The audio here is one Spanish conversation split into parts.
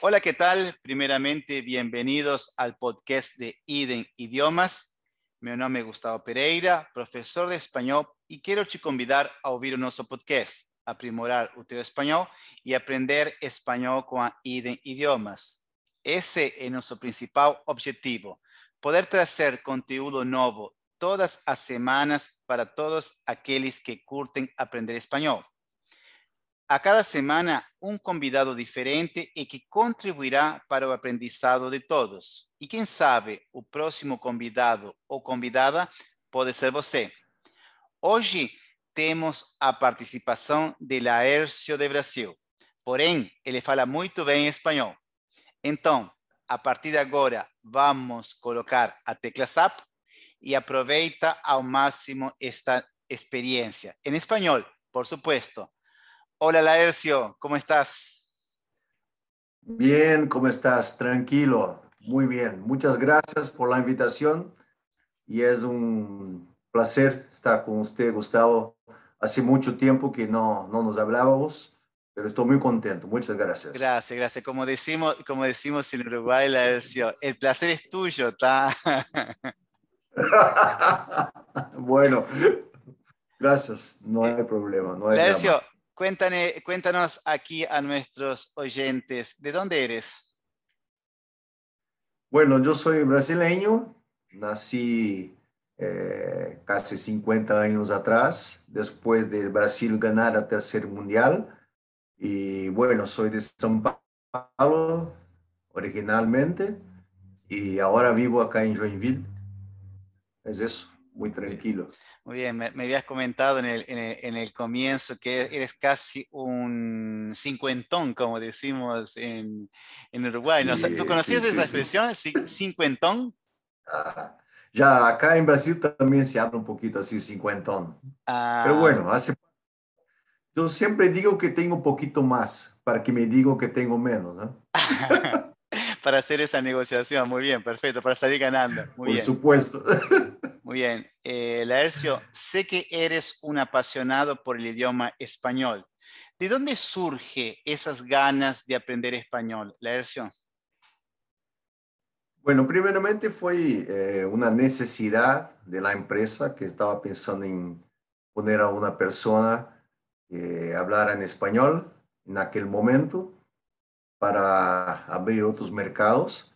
Hola, ¿qué tal? Primeramente, bienvenidos al podcast de IDEN Idiomas. Mi nombre es Gustavo Pereira, profesor de español, y quiero te convidar a oír nuestro podcast, aprimorar o teu español y aprender español con IDEN Idiomas. Ese es nuestro principal objetivo, poder traer conteúdo nuevo todas las semanas para todos aquellos que curten aprender español. A cada semana, un convidado diferente y que contribuirá para el aprendizado de todos. Y quién sabe, el próximo convidado o convidada puede ser você. Hoy tenemos a participación de Laércio de Brasil. Porém, ele fala muito bem español. Então, a partir de agora, vamos colocar a tecla SAP y aproveita al máximo esta experiencia. En español, por supuesto. Hola Laercio, ¿cómo estás? Bien, ¿cómo estás? Tranquilo, muy bien. Muchas gracias por la invitación y es un placer estar con usted, Gustavo. Hace mucho tiempo que no, no nos hablábamos, pero estoy muy contento. Muchas gracias. Gracias, gracias. Como decimos, como decimos en Uruguay, Laercio, el placer es tuyo, ¿está? bueno, gracias. No hay problema. No hay Laercio, cuéntanos aquí a nuestros oyentes, ¿de dónde eres? Bueno, yo soy brasileño, nací eh, casi 50 años atrás, después de Brasil ganar el tercer mundial. Y bueno, soy de São Paulo originalmente y ahora vivo acá en Joinville. Es eso muy tranquilo. Muy bien, me, habías comentado en el, en, el, comienzo que eres casi un cincuentón, como decimos en, en Uruguay. ¿Tú conocías esa expresión, cincuentón? Ah, ya, acá en Brasil también se habla un poquito así, cincuentón. Pero ah. bueno, hace... yo siempre digo que tengo un poquito más para que me digan que tengo menos. ¿no? para hacer esa negociación, muy bien, perfecto, para salir ganando. Muy Por supuesto. Muy bien. Eh, Laercio, sé que eres un apasionado por el idioma español. ¿De dónde surge esas ganas de aprender español, Laercio? Bueno, primeramente fue eh, una necesidad de la empresa que estaba pensando en poner a una persona que hablara en español en aquel momento para abrir otros mercados.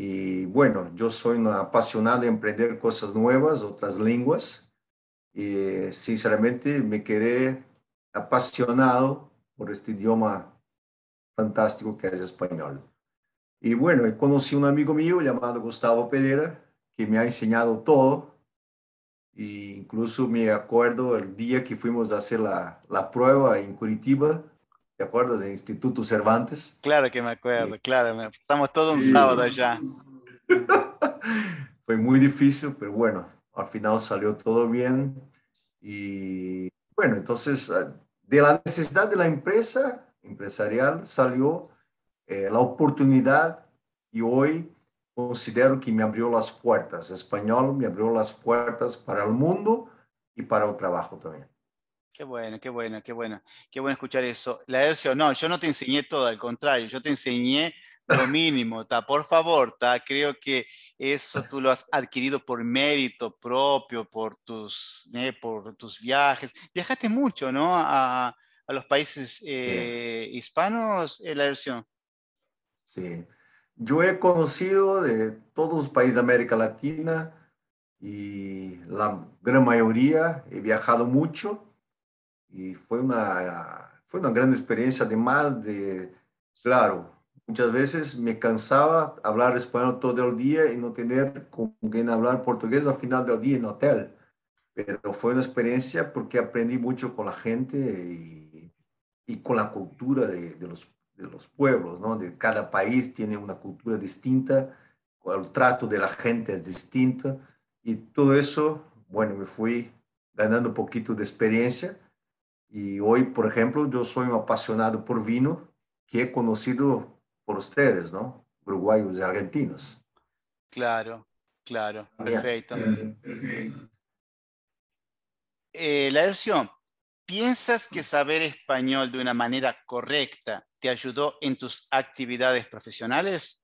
Y bueno, yo soy un apasionado de aprender cosas nuevas, otras lenguas. Y sinceramente me quedé apasionado por este idioma fantástico que es español. Y bueno, conocí un amigo mío llamado Gustavo Pereira, que me ha enseñado todo. E incluso me acuerdo el día que fuimos a hacer la, la prueba en Curitiba, ¿Te acuerdas del Instituto Cervantes? Claro que me acuerdo, claro. Estamos todo un sábado allá. Fue muy difícil, pero bueno, al final salió todo bien. Y bueno, entonces ah, de la necesidad de la empresa empresarial salió eh, la oportunidad y hoy considero que me abrió las puertas. Español me abrió las puertas para el mundo y para el trabajo también. Qué bueno, qué bueno, qué bueno. Qué bueno escuchar eso. La versión, no, yo no te enseñé todo, al contrario, yo te enseñé lo mínimo, ta, por favor, ta, creo que eso tú lo has adquirido por mérito propio, por tus, eh, por tus viajes. Viajaste mucho, ¿no? A, a los países eh, hispanos, eh, la versión. Sí, yo he conocido de todos los países de América Latina y la gran mayoría he viajado mucho y fue una, fue una gran experiencia, además de, claro, muchas veces me cansaba hablar español todo el día y no tener con quien hablar portugués al final del día en hotel. Pero fue una experiencia porque aprendí mucho con la gente y, y con la cultura de, de, los, de los pueblos, ¿no? De cada país tiene una cultura distinta, el trato de la gente es distinto y todo eso, bueno, me fui ganando un poquito de experiencia y hoy, por ejemplo, yo soy un apasionado por vino que he conocido por ustedes, ¿no? Uruguayos y argentinos. Claro, claro, perfecto. Eh, la versión, ¿piensas que saber español de una manera correcta te ayudó en tus actividades profesionales?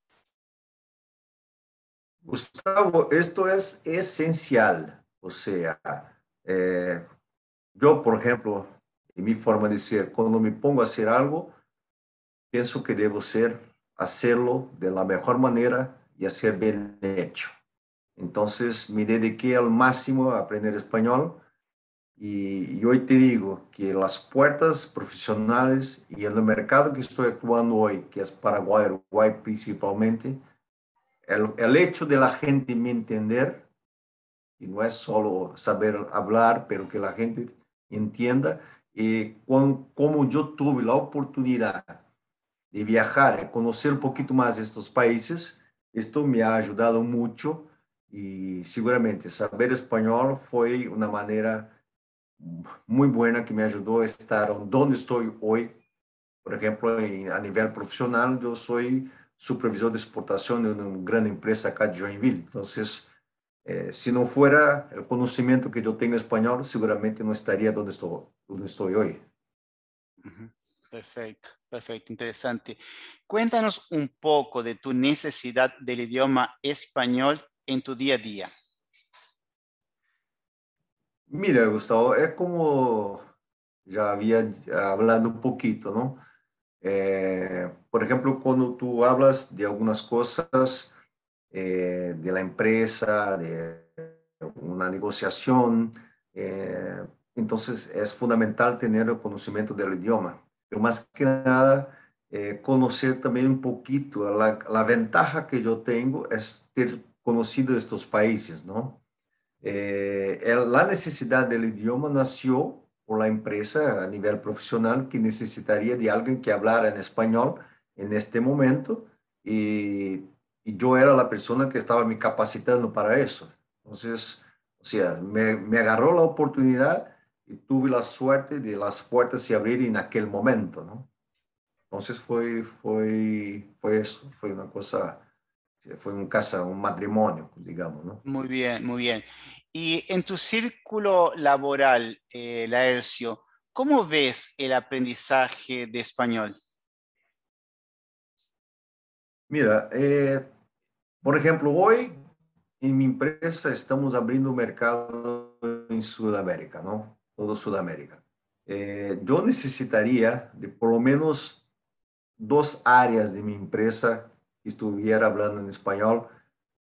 Gustavo, esto es esencial. O sea, eh, yo, por ejemplo, mi forma de ser, cuando me pongo a hacer algo, pienso que debo ser, hacerlo de la mejor manera y hacer bien hecho. Entonces me dediqué al máximo a aprender español y, y, hoy te digo que las puertas profesionales y el mercado que estoy actuando hoy, que es Paraguay, Uruguay principalmente, el, el hecho de la gente me entender, y no es solo saber hablar, pero que la gente entienda, y con, como yo tuve la oportunidad de viajar, y conocer un poquito más de países, esto me ha ayudado mucho y seguramente saber español fue una manera muy buena que me ayudó a estar donde estoy hoy. Por ejemplo, en, a nivel profesional, yo soy supervisor de exportación de una gran empresa acá de Joinville. Entonces, eh, si no fuera el conocimiento que yo tengo español, seguramente no estaría donde estoy, donde estoy hoy. Perfecto, perfecto, interesante. Cuéntanos un poco de tu necesidad del idioma español en tu día a día. Mira, Gustavo, es como ya había hablado un poquito, ¿no? Eh, por ejemplo, cuando tú hablas de algunas cosas eh, de la empresa, de una negociación, eh, entonces es fundamental tener el conocimiento del idioma. Pero más que nada, conocer también un poquito, la, la ventaja que yo tengo es ter conocido estos países, ¿no? Eh, la necesidad del idioma nació por la empresa a nivel profesional que necesitaría de alguien que hablara en español en este momento y, y yo era la persona que estaba me capacitando para eso. Entonces, o sea, me, me, agarró la oportunidad y tuve la suerte de las puertas se abrir en aquel momento, ¿no? Entonces fue, fue, fue eso, fue una cosa fue un casa, un matrimonio, digamos, ¿no? Muy bien, muy bien. Y en tu círculo laboral, eh, Laercio, ¿cómo ves el aprendizaje de español? Mira, eh, por ejemplo, hoy en mi empresa estamos abriendo un mercado en Sudamérica, ¿no? Todo Sudamérica. Eh, yo necesitaría de por lo menos dos áreas de mi empresa estuviera hablando en español,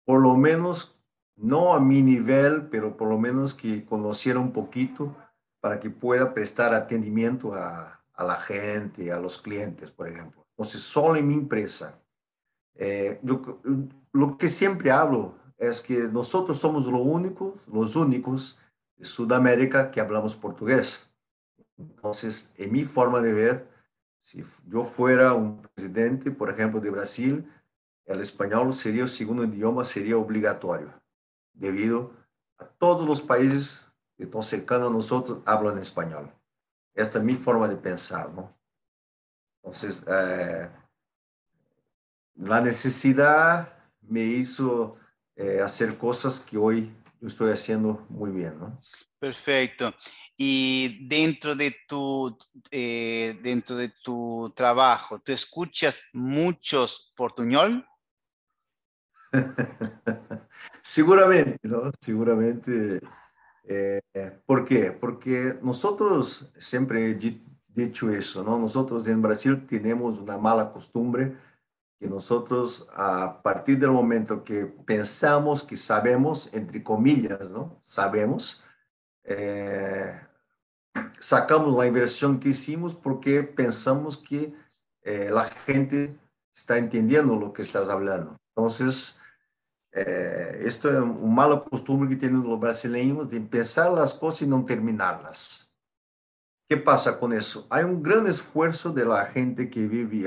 por lo menos, no a mi nivel, pero por lo menos que conociera un poquito para que pueda prestar atendimiento a, a la gente, a los clientes, por ejemplo. Entonces, solo en mi empresa. Eh, yo, lo que siempre hablo es que nosotros somos lo único, los únicos de Sudamérica que hablamos portugués. Entonces, en mi forma de ver, si yo fuera un presidente, por ejemplo, de Brasil, el español sería el segundo idioma, sería obligatorio, debido a todos los países que están cercanos a nosotros hablan español. Esta es mi forma de pensar, ¿no? Entonces, eh, la necesidad me hizo eh, hacer cosas que hoy yo estoy haciendo muy bien, ¿no? Perfecto. Y dentro de tu, eh, dentro de tu trabajo, ¿tú escuchas muchos portuñol? Seguramente, ¿no? Seguramente. Eh, ¿Por qué? Porque nosotros, siempre he dicho eso, ¿no? Nosotros en Brasil tenemos una mala costumbre que nosotros, a partir del momento que pensamos que sabemos, entre comillas, ¿no? Sabemos, eh, sacamos la inversión que hicimos porque pensamos que eh, la gente está entendiendo lo que estás hablando. Entonces, é, isto é um mal costume que tem os brasileiros de pensar as coisas e não terminá-las. O que passa com isso? Há um grande esforço da gente que vive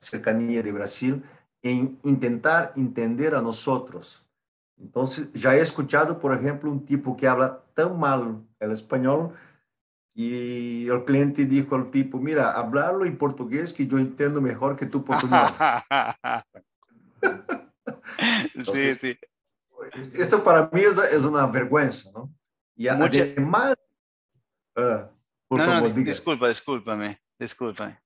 a cercania de Brasil em tentar entender a nós outros. Então, já he escuchado, por exemplo, um tipo que habla tão mal o espanhol e o cliente disse ao tipo, mira, hablalo em português que eu entendo melhor que tu português. Entonces, sí, sí. Esto para mí es, es una vergüenza, ¿no? Y Mucha... además... Uh, Por no, favor, no, disculpa, discúlpame, discúlpame.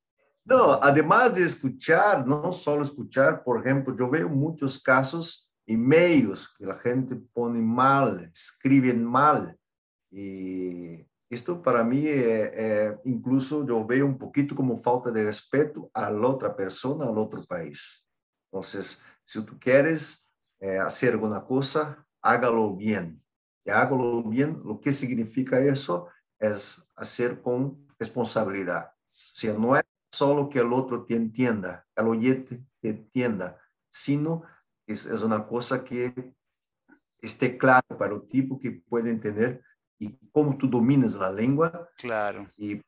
No, además de escuchar, no solo escuchar, por ejemplo, yo veo muchos casos, e-mails que la gente pone mal, escriben mal. Y esto para mí, eh, eh, incluso yo veo un poquito como falta de respeto a la otra persona, al otro país. Entonces, si tú quieres eh, hacer alguna cosa, hágalo bien. Y hágalo bien, lo que significa eso es hacer con responsabilidad. O sea, no es solo que el otro te entienda, el oyente te entienda, sino es, es una cosa que esté claro para el tipo que puede entender y cómo tú dominas la lengua. Claro. Y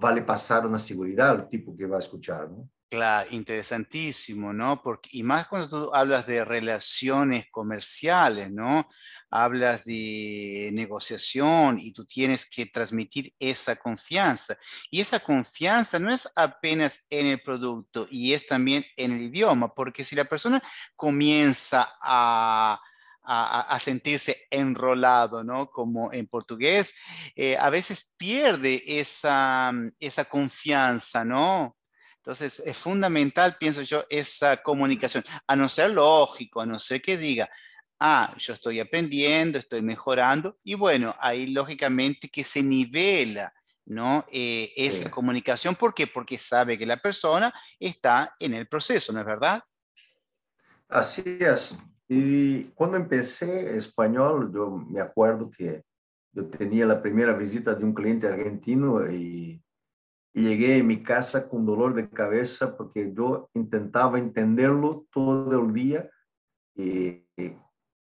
vale pasar una seguridad al tipo que va a escuchar, ¿no? Claro, interesantísimo, ¿no? Porque, y más cuando tú hablas de relaciones comerciales, ¿no? Hablas de negociación y tú tienes que transmitir esa confianza. Y esa confianza no es apenas en el producto y es también en el idioma, porque si la persona comienza a, a, sentirse enrolado, ¿no? Como en portugués, eh, a veces pierde esa, esa confianza, ¿no? Entonces, es fundamental, pienso yo, esa comunicación, a no ser lógico, a no ser que diga, ah, yo estoy aprendiendo, estoy mejorando, y bueno, ahí lógicamente que se nivela, ¿no? Eh, esa comunicación, ¿por qué? Porque sabe que la persona está en el proceso, ¿no es verdad? Así es. Y cuando empecé español, yo me acuerdo que yo tenía la primera visita de un cliente argentino y llegué a mi casa con dolor de cabeza porque yo intentaba entenderlo todo el día y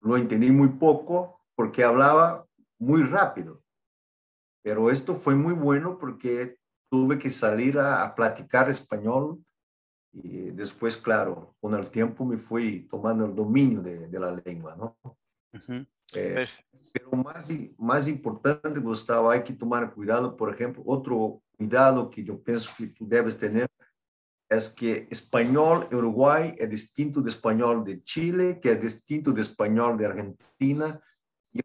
lo entendí muy poco porque hablaba muy rápido. Pero esto fue muy bueno porque tuve que salir a, platicar español y después, claro, con el tiempo me fui tomando el dominio de, la lengua, ¿no? Eh, pero más, más importante, Gustavo, hay que tomar cuidado, por ejemplo, otro cuidado que yo pienso que tú debes tener es que español Uruguay es distinto de español de Chile, que es distinto de español de Argentina. Y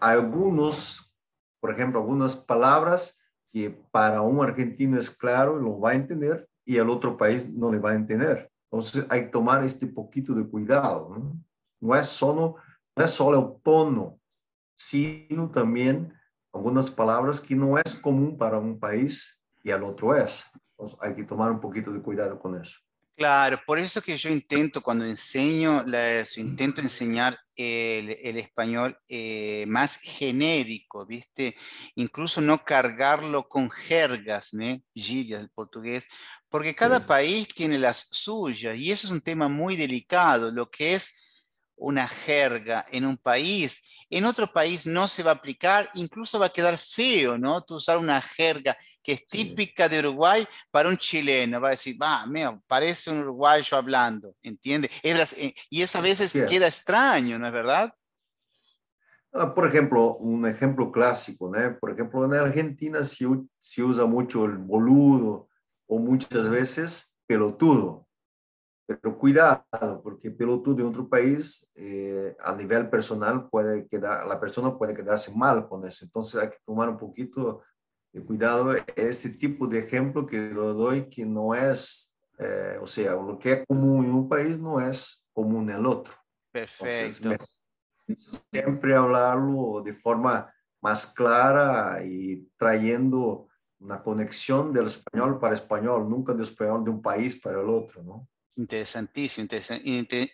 algunos, por ejemplo, algunas palabras que para un argentino es claro lo va a entender y el otro país no le va a entender. Entonces hay que tomar este poquito de cuidado. No, no es, solo, es solo el tono, sino también algunas palabras que no es común para un país y al otro es. Entonces hay que tomar un poquito de cuidado con eso. Claro, por eso que yo intento, cuando enseño, intento enseñar el, el español eh, más genérico, ¿viste? Incluso no cargarlo con jergas, ¿no? Gillas del portugués, porque cada país tiene las suyas y eso es un tema muy delicado, lo que es una jerga en un país, en otro país no se va a aplicar, incluso va a quedar feo, ¿no? Tú usar una jerga que es típica de Uruguay para un chileno, va a decir, va, mío, parece un uruguayo hablando, ¿entiendes? Eh, y eso a veces queda extraño, ¿no es verdad? Ah, por ejemplo, un ejemplo clásico, ¿no? Por ejemplo, en Argentina se, se usa mucho el boludo o muchas veces pelotudo. Pero cuidado, porque pelotudo en otro país, eh, a nivel personal, puede quedar, la persona puede quedarse mal con eso. Entonces hay que tomar un poquito de cuidado. Ese tipo de ejemplo que lo doy, que no es, eh, o sea, lo que es común en un país no es común en el otro. Perfecto. siempre hablarlo de forma más clara y trayendo una conexión del español para español, nunca del español de un país para el otro, ¿no? Interesantísimo,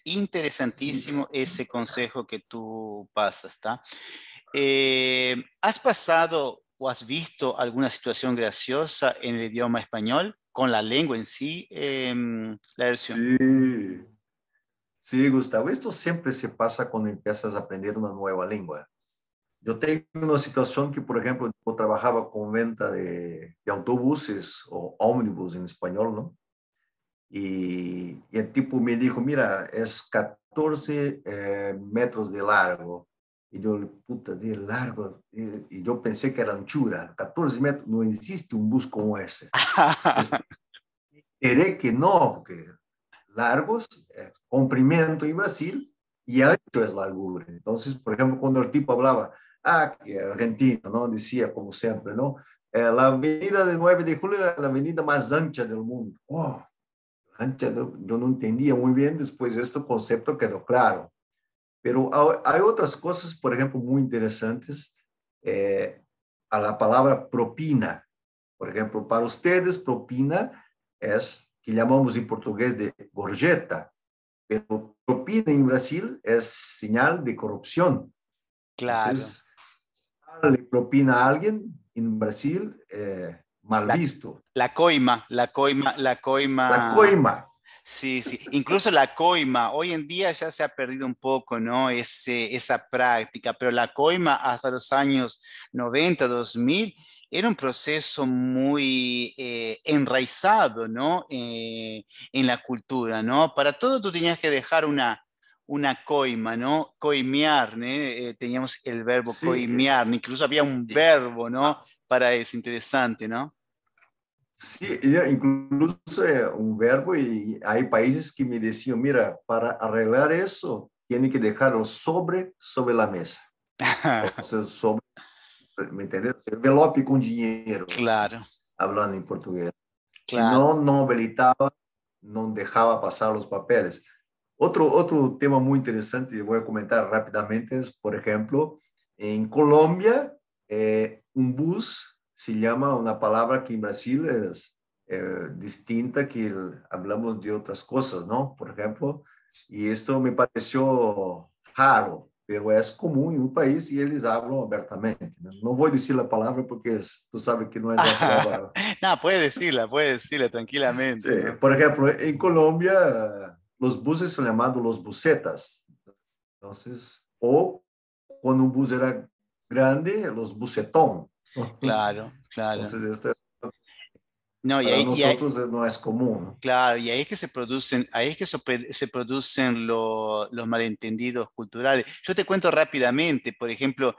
interesantísimo ese consejo que tú pasas, ¿está? Eh, ¿Has pasado o has visto alguna situación graciosa en el idioma español con la lengua en sí, eh, la versión? Sí, sí, Gustavo, esto siempre se pasa cuando empiezas a aprender una nueva lengua. Yo tengo una situación que, por ejemplo, yo trabajaba con venta de, de autobuses o ómnibus en español, ¿no? Y, el tipo me dijo, mira, es 14 eh, metros de largo. Y yo, puta, de largo. Y, yo pensé que era anchura. 14 metros, no existe un bus como ese. Diré que no, porque largos, es comprimento en Brasil y ancho es largura. Entonces, por ejemplo, cuando el tipo hablaba, ah, que argentino, ¿no? Decía, como siempre, ¿no? eh, la avenida de 9 de julio era la avenida más ancha del mundo. Oh, ancha, yo no entendía muy bien, después este concepto quedó claro. Pero hay otras cosas, por ejemplo, muy interesantes eh, a la palabra propina. Por ejemplo, para ustedes propina es que llamamos en portugués de gorjeta, pero propina en Brasil es señal de corrupción. Claro. Entonces, le propina a alguien en Brasil, eh, mal visto. La coima, la coima, la coima. La coima. Sí, sí, incluso la coima, hoy en día ya se ha perdido un poco, ¿no? Ese, esa práctica, pero la coima hasta los años 90, 2000, era un proceso muy eh, enraizado, ¿no? Eh, en la cultura, ¿no? Para todo tú tenías que dejar una, una coima, ¿no? Coimear, ¿no? Eh, teníamos el verbo coimear, incluso había un verbo, ¿no? Para eso, interesante, ¿no? Sí, incluso un verbo y hay países que me decían, mira, para arreglar eso, tiene que dejarlo sobre, sobre la mesa. sobre, ¿me entiendes? Envelope con dinero. Claro. Hablando en portugués. Si no, no habilitaba, no dejaba pasar los papeles. Otro, otro tema muy interesante que voy a comentar rápidamente es, por ejemplo, en Colombia, eh, un bus se llama una palabra que en Brasil es eh, distinta, que hablamos de otras cosas, ¿no? Por ejemplo, y esto me pareció raro, pero es común en un país y ellos hablan abiertamente. No, voy a decir la palabra porque tú sabes que no es la palabra. no, puede decirla, puede decirla tranquilamente. Por ejemplo, en Colombia los buses son llamados los busetas. Entonces, o cuando un bus era grande, los busetón. Claro, claro. Entonces, esto no, y ahí, nosotros no es común. Claro, y ahí es que se producen, ahí es que se producen los malentendidos culturales. Yo te cuento rápidamente, por ejemplo,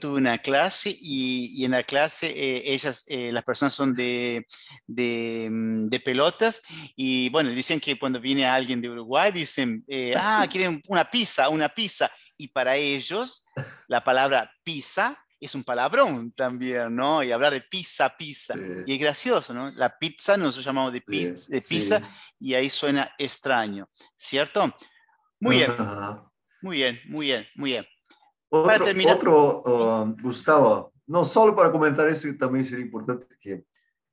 tuve una clase y, en la clase eh, ellas, eh, las personas son de, mm, de, pelotas y bueno, dicen que cuando viene alguien de Uruguay dicen, eh, ah, quieren una pizza, una pizza. Y para ellos la palabra pizza es un palabrón también, ¿no? Y hablar de pizza, pizza. Y es gracioso, ¿no? La pizza nosotros llamamos de pizza, de pizza y ahí suena extraño, ¿cierto? Muy bien, muy bien, muy bien, muy bien. Otro, para terminar... otro um, Gustavo, no solo para comentar eso, también sería importante que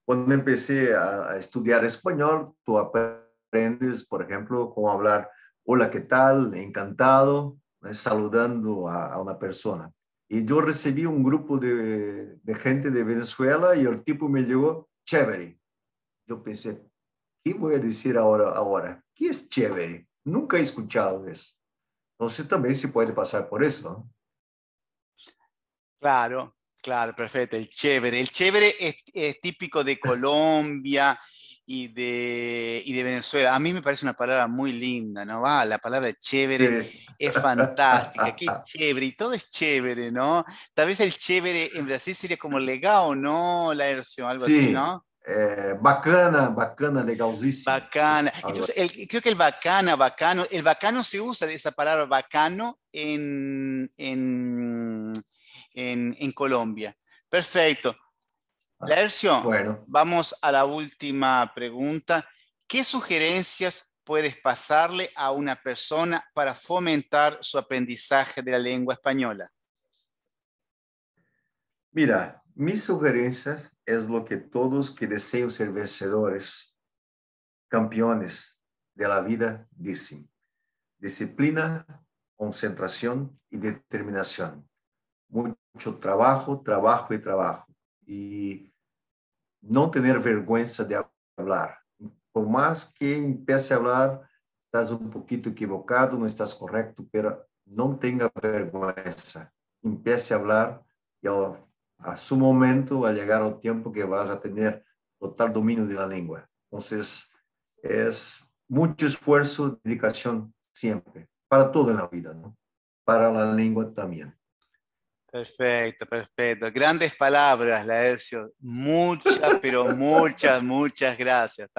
cuando empecé a, estudiar español, tú aprendes, por ejemplo, cómo hablar, hola, ¿qué tal? Encantado, saludando a una persona. Y yo recibí un grupo de, de, gente de Venezuela y el tipo me llegó, chévere. Yo pensé, ¿qué voy a decir ahora? ahora? ¿Qué es chévere? Nunca he escuchado eso. Entonces también se puede pasar por eso. ¿no? Claro, claro, perfecto. El chévere. El chévere es, es típico de Colombia y de, y de Venezuela. A mí me parece una palabra muy linda, ¿no? Va, la palabra chévere es fantástica, qué chévere, y todo es chévere, ¿no? Tal vez el chévere en Brasil sería como legal, ¿no? La versión, algo así, ¿no? Eh, bacana, bacana, legalísimo. Bacana. Entonces, creo que el bacana, bacano, el bacano se usa de esa palabra bacano en, en, en, en Colombia. Perfecto. La versión. Bueno. Vamos a la última pregunta. ¿Qué sugerencias puedes pasarle a una persona para fomentar su aprendizaje de la lengua española? Mira, mi sugerencia es lo que todos que desean ser vencedores, campeones de la vida dicen. Disciplina, concentración y determinación. Mucho trabajo, trabajo y trabajo y no tener vergüenza de hablar. Por más que empiece a hablar, estás un poquito equivocado, no estás correcto, pero no tenga vergüenza. Empiece a hablar y a, su momento va a llegar el tiempo que vas a tener total dominio de la lengua. Entonces, es mucho esfuerzo, dedicación siempre, para todo en la vida, ¿no? Para la lengua también. Perfecto, perfecto. Grandes palabras, Laercio. Muchas, pero muchas, muchas gracias.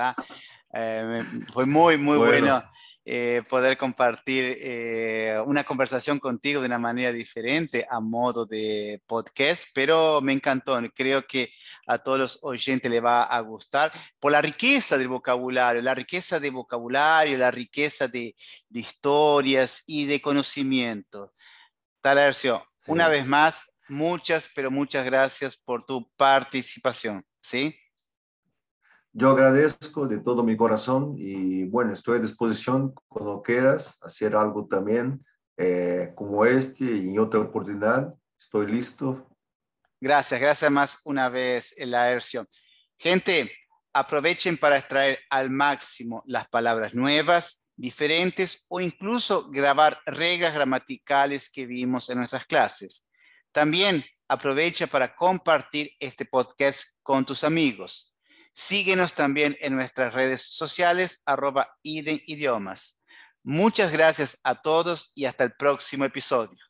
Eh, fue muy, muy bueno, eh, poder compartir eh, una conversación contigo de una manera diferente a modo de podcast, pero me encantó. Creo que a todos los oyentes le va a gustar por la riqueza del vocabulario, la riqueza de vocabulario, la riqueza de, historias y de conocimiento. Talercio, una vez más, muchas, pero muchas gracias por tu participación. ¿Sí? Yo agradezco de todo mi corazón y bueno, estoy a disposición cuando quieras hacer algo también eh, como este y en otra oportunidad. Estoy listo. Gracias, gracias más una vez, Laercio. Gente, aprovechen para extraer al máximo las palabras nuevas, diferentes o incluso grabar reglas gramaticales que vimos en nuestras clases. También aprovecha para compartir este podcast con tus amigos. Síguenos también en nuestras redes sociales, arroba idiomas. Muchas gracias a todos y hasta el próximo episodio.